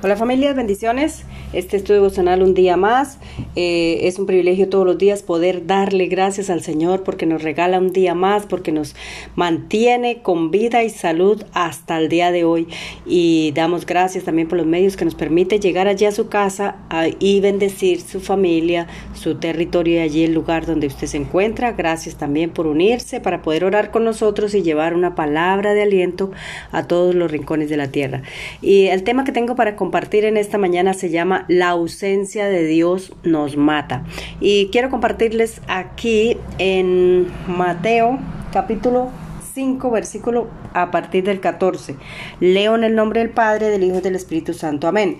Hola familias, bendiciones. Este es tu devocional un día más. Eh, es un privilegio todos los días poder darle gracias al Señor porque nos regala un día más, porque nos mantiene con vida y salud hasta el día de hoy. Y damos gracias también por los medios que nos permite llegar allí a su casa y bendecir su familia, su territorio y allí el lugar donde usted se encuentra. Gracias también por unirse para poder orar con nosotros y llevar una palabra de aliento a todos los rincones de la tierra. Y el tema que tengo para compartir en esta mañana se llama La ausencia de Dios nos mata. Y quiero compartirles aquí en Mateo capítulo 5, versículo a partir del 14. Leo en el nombre del Padre, del Hijo y del Espíritu Santo. Amén.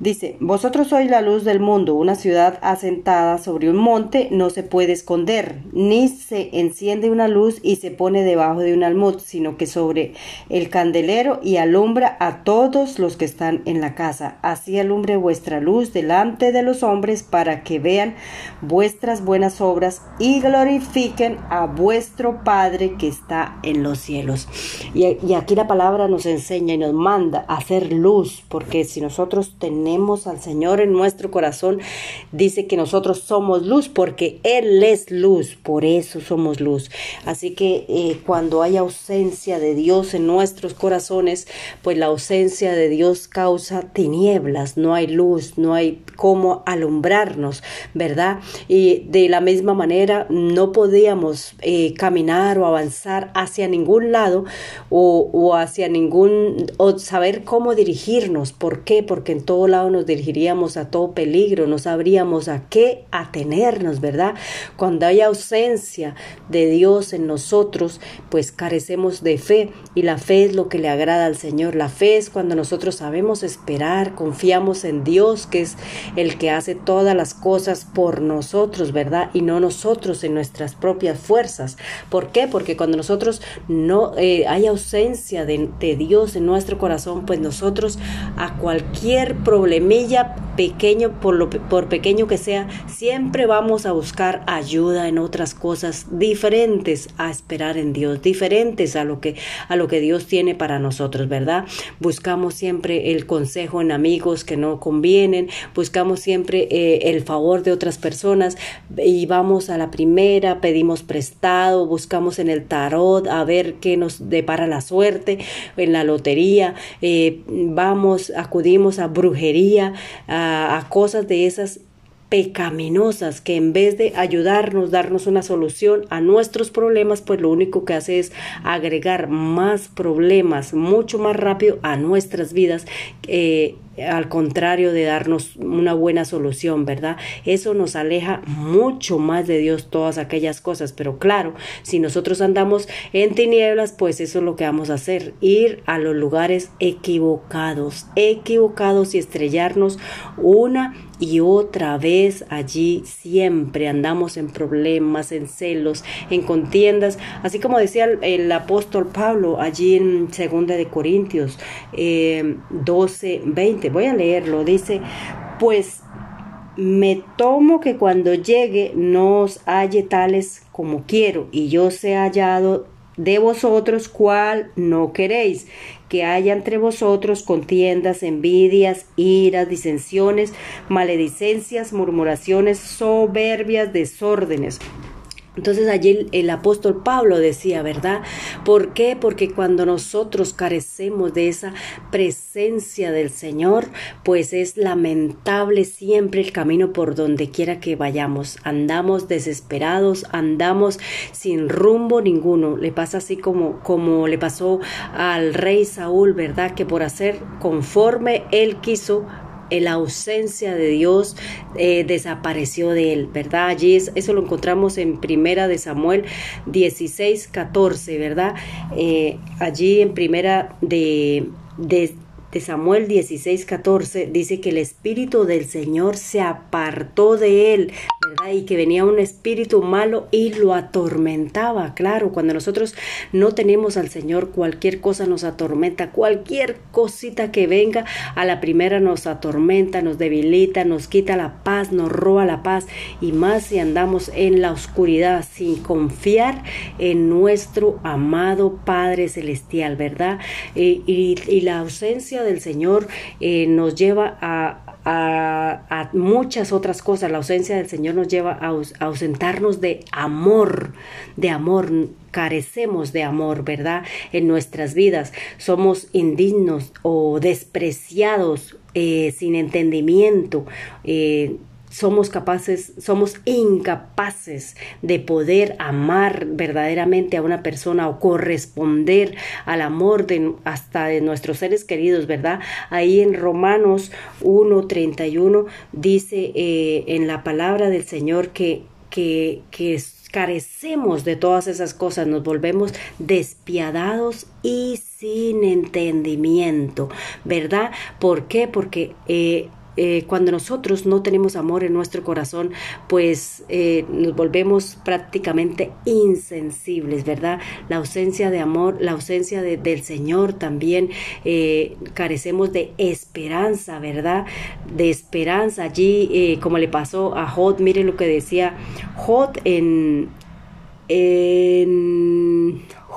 Dice, vosotros sois la luz del mundo, una ciudad asentada sobre un monte no se puede esconder, ni se enciende una luz y se pone debajo de un almud, sino que sobre el candelero y alumbra a todos los que están en la casa. Así alumbre vuestra luz delante de los hombres para que vean vuestras buenas obras y glorifiquen a vuestro Padre que está en los cielos. Y, y aquí la palabra nos enseña y nos manda a hacer luz, porque si nosotros tenemos tenemos al Señor en nuestro corazón, dice que nosotros somos luz porque Él es luz, por eso somos luz. Así que eh, cuando hay ausencia de Dios en nuestros corazones, pues la ausencia de Dios causa tinieblas, no hay luz, no hay cómo alumbrarnos, ¿verdad? Y de la misma manera no podíamos eh, caminar o avanzar hacia ningún lado o, hacia ningún, o saber cómo dirigirnos. ¿Por qué? Porque en todo lado nos dirigiríamos a todo peligro, no sabríamos a qué atenernos, ¿verdad? Cuando hay ausencia de Dios en nosotros, pues carecemos de fe y la fe es lo que le agrada al Señor. La fe es cuando nosotros sabemos esperar, confiamos en Dios, que es el que hace todas las cosas por nosotros, ¿verdad? Y no nosotros en nuestras propias fuerzas. ¿Por qué? Porque cuando nosotros no eh, hay ausencia de, de Dios en nuestro corazón, pues nosotros a cualquier problema pequeño, por, lo, pequeño que sea, siempre vamos a buscar ayuda en otras cosas diferentes a esperar en Dios, diferentes a lo que, a lo que Dios tiene para nosotros, ¿verdad? Buscamos siempre el consejo en amigos que no convienen, buscamos siempre eh, el favor de otras personas y vamos a la primera, pedimos prestado, buscamos en el tarot a ver qué nos depara la suerte, en la lotería, eh, vamos, acudimos a brujería a, cosas de esas pecaminosas que en vez de ayudarnos, darnos una solución a nuestros problemas, pues lo único que hace es agregar más problemas mucho más rápido a nuestras vidas. Eh, al contrario de darnos una buena solución, ¿verdad? Eso nos aleja mucho más de Dios todas aquellas cosas, pero claro, si nosotros andamos en tinieblas, pues eso es lo que vamos a hacer, ir a los lugares equivocados, equivocados y estrellarnos una y otra vez allí siempre andamos en problemas, en celos, en contiendas, así como decía el, apóstol Pablo allí en segunda de Corintios eh, 12, 20 voy a leerlo, dice, pues me tomo que cuando llegue no os halle tales como quiero, y yo sea hallado de vosotros cual no queréis, que haya entre vosotros contiendas, envidias, iras, disensiones, maledicencias, murmuraciones, soberbias, desórdenes entonces allí el, apóstol Pablo decía, ¿verdad? ¿Por qué? Porque cuando nosotros carecemos de esa presencia del Señor, pues es lamentable siempre el camino por donde quiera que vayamos. Andamos desesperados, andamos sin rumbo ninguno. Le pasa así como, como le pasó al rey Saúl, ¿verdad? Que por hacer conforme él quiso, la ausencia de Dios eh, desapareció de él, ¿verdad? Allí eso lo encontramos en Primera de Samuel 16, 14, ¿verdad? Eh, allí en Primera de, de, de Samuel 16, 14 dice que el Espíritu del Señor se apartó de él, Y que venía un espíritu malo y lo atormentaba. Claro, cuando nosotros no tenemos al Señor, cualquier cosa nos atormenta, cualquier cosita que venga a la primera nos atormenta, nos debilita, nos quita la paz, nos roba la paz y más si andamos en la oscuridad sin confiar en nuestro amado Padre Celestial, ¿verdad? Eh, y, la ausencia del Señor eh, nos lleva a, a, muchas otras cosas. La ausencia del Señor nos lleva a, ausentarnos de amor, de amor. Carecemos de amor, ¿verdad? En nuestras vidas. Somos indignos o despreciados, eh, sin entendimiento. Eh, somos capaces, somos incapaces de poder amar verdaderamente a una persona o corresponder al amor de hasta de nuestros seres queridos, ¿verdad? Ahí en Romanos 1.31 dice eh, en la palabra del Señor que, que, que carecemos de todas esas cosas, nos volvemos despiadados y sin entendimiento, ¿verdad? ¿Por qué? Porque eh, eh, cuando nosotros no tenemos amor en nuestro corazón, pues eh, nos volvemos prácticamente insensibles, ¿verdad? La ausencia de amor, la ausencia del Señor también, eh, carecemos de esperanza, ¿verdad? De esperanza. Allí, como le pasó a Jod, mire lo que decía Jod en... en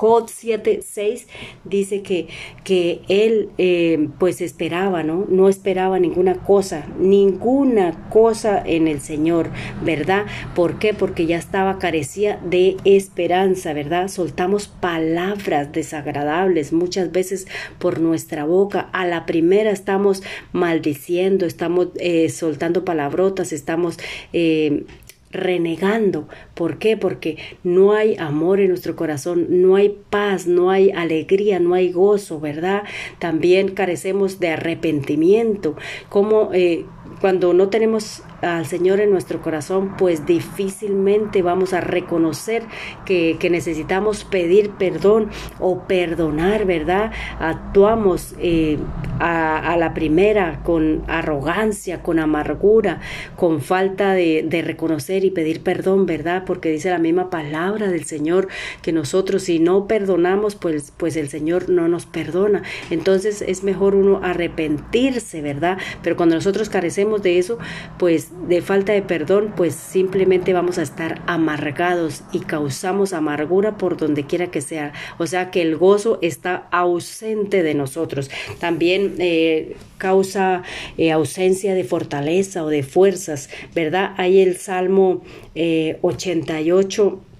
Jod 7.6 dice que, que él eh, pues esperaba, ¿no? No esperaba ninguna cosa, ninguna cosa en el Señor, ¿verdad? ¿Por qué? Porque ya estaba carecía de esperanza, ¿verdad? Soltamos palabras desagradables muchas veces por nuestra boca. A la primera estamos maldiciendo, estamos eh, soltando palabrotas, estamos eh, renegando. ¿Por qué? Porque no hay amor en nuestro corazón, no hay paz, no hay alegría, no hay gozo, ¿verdad? También carecemos de arrepentimiento. Como eh, cuando no tenemos al Señor en nuestro corazón, pues difícilmente vamos a reconocer que, necesitamos pedir perdón o perdonar, ¿verdad? Actuamos eh, a, la primera con arrogancia, con amargura, con falta de, de reconocer y pedir perdón, ¿verdad? Porque dice la misma palabra del Señor que nosotros si no perdonamos, pues, pues el Señor no nos perdona. Entonces es mejor uno arrepentirse, ¿verdad? Pero cuando nosotros carecemos de eso, pues de falta de perdón, pues simplemente vamos a estar amargados y causamos amargura por donde quiera que sea. O sea que el gozo está ausente de nosotros. También eh, causa eh, ausencia de fortaleza o de fuerzas, ¿verdad? Hay el Salmo 88 eh,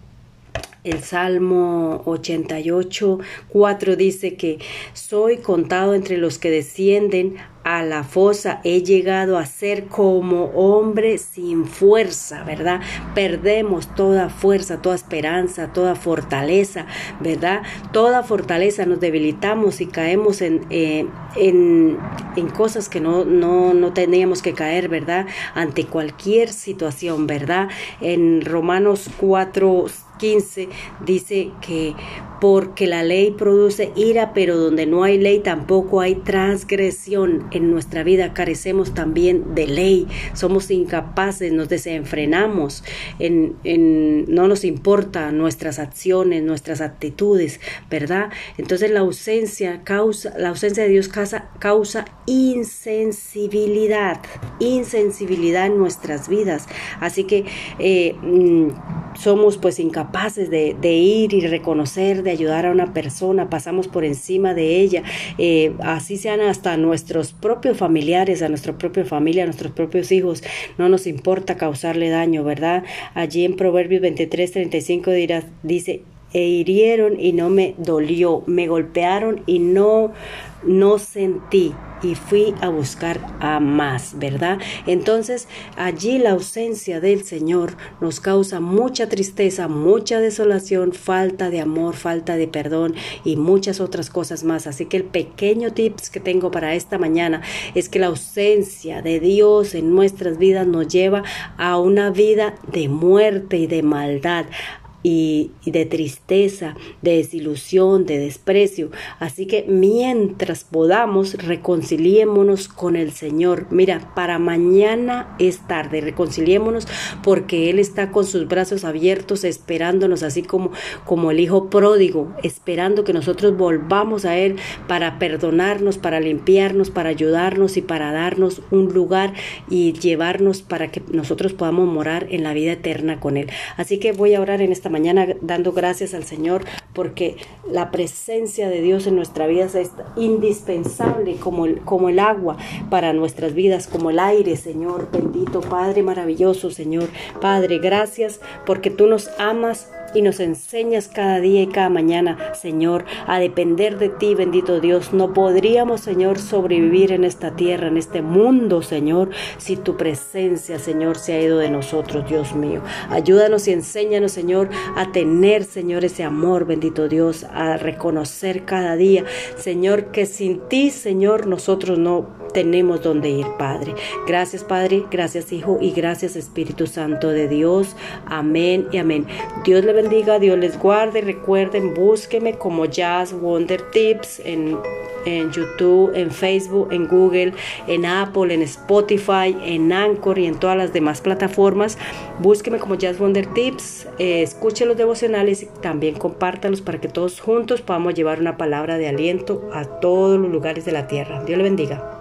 el Salmo 88, 4 dice que soy contado entre los que descienden a la fosa, he llegado a ser como hombre sin fuerza, ¿verdad? Perdemos toda fuerza, toda esperanza, toda fortaleza, ¿verdad? Toda fortaleza nos debilitamos y caemos en, eh, en, en, cosas que no, no, no teníamos que caer, ¿verdad? Ante cualquier situación, ¿verdad? En Romanos 4, 15 dice que porque la ley produce ira, pero donde no hay ley tampoco hay transgresión. En nuestra vida carecemos también de ley, somos incapaces, nos desenfrenamos, en, en, no nos importa nuestras acciones, nuestras actitudes, ¿verdad? Entonces la ausencia causa, la ausencia de Dios causa, causa insensibilidad, insensibilidad en nuestras vidas. Así que eh, mm, somos pues incapaces de, de, ir y reconocer, de ayudar a una persona, pasamos por encima de ella, eh, así sean hasta nuestros propios familiares, a nuestra propia familia, a nuestros propios hijos, no nos importa causarle daño, ¿verdad? Allí en Proverbios 23, 35 dirá, dice, e hirieron y no me dolió, me golpearon y no, no sentí y fui a buscar a más, ¿verdad? Entonces allí la ausencia del Señor nos causa mucha tristeza, mucha desolación, falta de amor, falta de perdón y muchas otras cosas más. Así que el pequeño tips que tengo para esta mañana es que la ausencia de Dios en nuestras vidas nos lleva a una vida de muerte y de maldad, y, de tristeza, de desilusión, de desprecio. Así que mientras podamos, reconciliémonos con el Señor. Mira, para mañana es tarde, reconciliémonos porque Él está con sus brazos abiertos esperándonos, así como, como el Hijo pródigo, esperando que nosotros volvamos a Él para perdonarnos, para limpiarnos, para ayudarnos y para darnos un lugar y llevarnos para que nosotros podamos morar en la vida eterna con Él. Así que voy a orar en esta mañana dando gracias al Señor porque la presencia de Dios en nuestra vida es indispensable como el, como el agua para nuestras vidas, como el aire, Señor. Bendito Padre maravilloso, Señor. Padre, gracias porque tú nos amas y nos enseñas cada día y cada mañana, Señor, a depender de ti, bendito Dios. No podríamos, Señor, sobrevivir en esta tierra, en este mundo, Señor, si tu presencia, Señor, se ha ido de nosotros, Dios mío. Ayúdanos y enséñanos, Señor, a tener, Señor, ese amor, bendito Dios, a reconocer cada día, Señor, que sin ti, Señor, nosotros no tenemos donde ir, Padre. Gracias, Padre, gracias, Hijo, y gracias, Espíritu Santo de Dios. Amén y amén. Dios le bendiga, Dios les guarde. Recuerden, búsqueme como Jazz Wonder Tips en, en YouTube, en Facebook, en Google, en Apple, en Spotify, en Anchor y en todas las demás plataformas. Búsqueme como Jazz Wonder Tips, eh, escuche los devocionales y también compártalos para que todos juntos podamos llevar una palabra de aliento a todos los lugares de la tierra. Dios le bendiga.